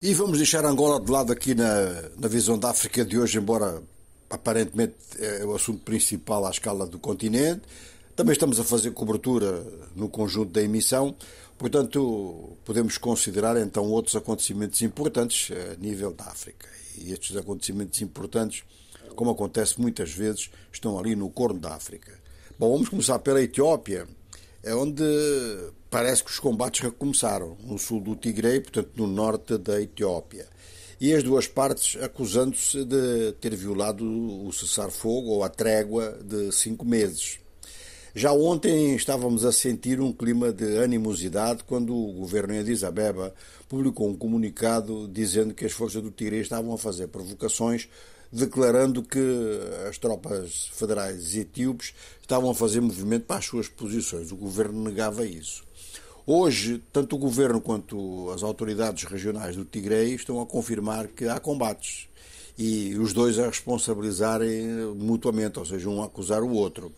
E vamos deixar Angola de lado aqui na, na visão da África de hoje, embora aparentemente é o assunto principal à escala do continente. Também estamos a fazer cobertura no conjunto da emissão, portanto, podemos considerar então outros acontecimentos importantes a nível da África. E estes acontecimentos importantes, como acontece muitas vezes, estão ali no corno da África. Bom, vamos começar pela Etiópia, é onde parece que os combates recomeçaram no sul do Tigre, portanto no norte da Etiópia. E as duas partes acusando-se de ter violado o cessar-fogo ou a trégua de cinco meses. Já ontem estávamos a sentir um clima de animosidade quando o governo em Addis Abeba publicou um comunicado dizendo que as forças do Tigre estavam a fazer provocações declarando que as tropas federais etíopes estavam a fazer movimento para as suas posições. O governo negava isso. Hoje, tanto o governo quanto as autoridades regionais do Tigre estão a confirmar que há combates e os dois a responsabilizarem mutuamente, ou seja, um a acusar o outro.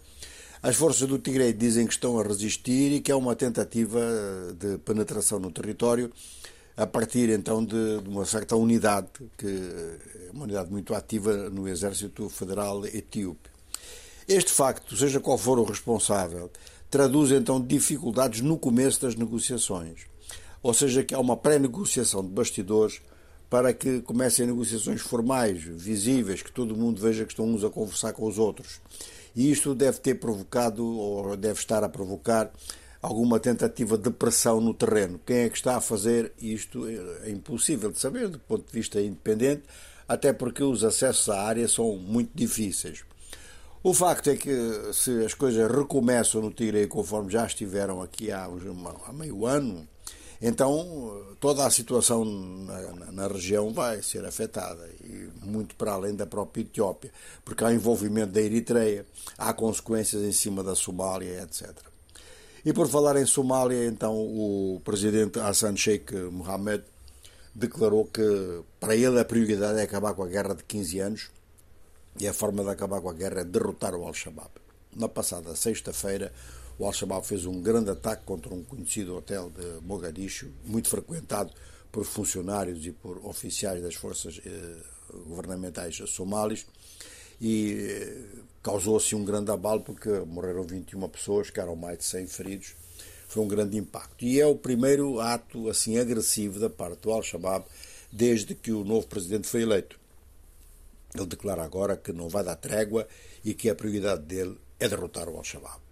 As forças do Tigre dizem que estão a resistir e que é uma tentativa de penetração no território a partir então de, de uma certa unidade, que é uma unidade muito ativa no Exército Federal Etíope. Este facto, seja qual for o responsável, traduz então dificuldades no começo das negociações. Ou seja, que há uma pré-negociação de bastidores para que comecem negociações formais, visíveis, que todo mundo veja que estão uns a conversar com os outros. E isto deve ter provocado, ou deve estar a provocar, alguma tentativa de pressão no terreno. Quem é que está a fazer isto é impossível de saber do ponto de vista independente, até porque os acessos à área são muito difíceis. O facto é que se as coisas recomeçam no Tigre conforme já estiveram aqui há, há meio ano, então toda a situação na, na, região vai ser afetada, e muito para além da própria Etiópia, porque há envolvimento da Eritreia, há consequências em cima da Somália, etc. E por falar em Somália, então o presidente Hassan Sheikh Mohammed declarou que para ele a prioridade é acabar com a guerra de 15 anos e a forma de acabar com a guerra é derrotar o Al-Shabaab. Na passada sexta-feira, o Al-Shabaab fez um grande ataque contra um conhecido hotel de Mogadishu, muito frequentado por funcionários e por oficiais das forças eh, governamentais somalis e eh, causou assim um grande abalo porque morreram 21 pessoas, ficaram mais de 100 feridos. Foi um grande impacto. E é o primeiro ato assim agressivo da parte do Al-Shabaab desde que o novo presidente foi eleito. Ele declara agora que não vai dar trégua e que a prioridade dele é derrotar o Al-Shabaab.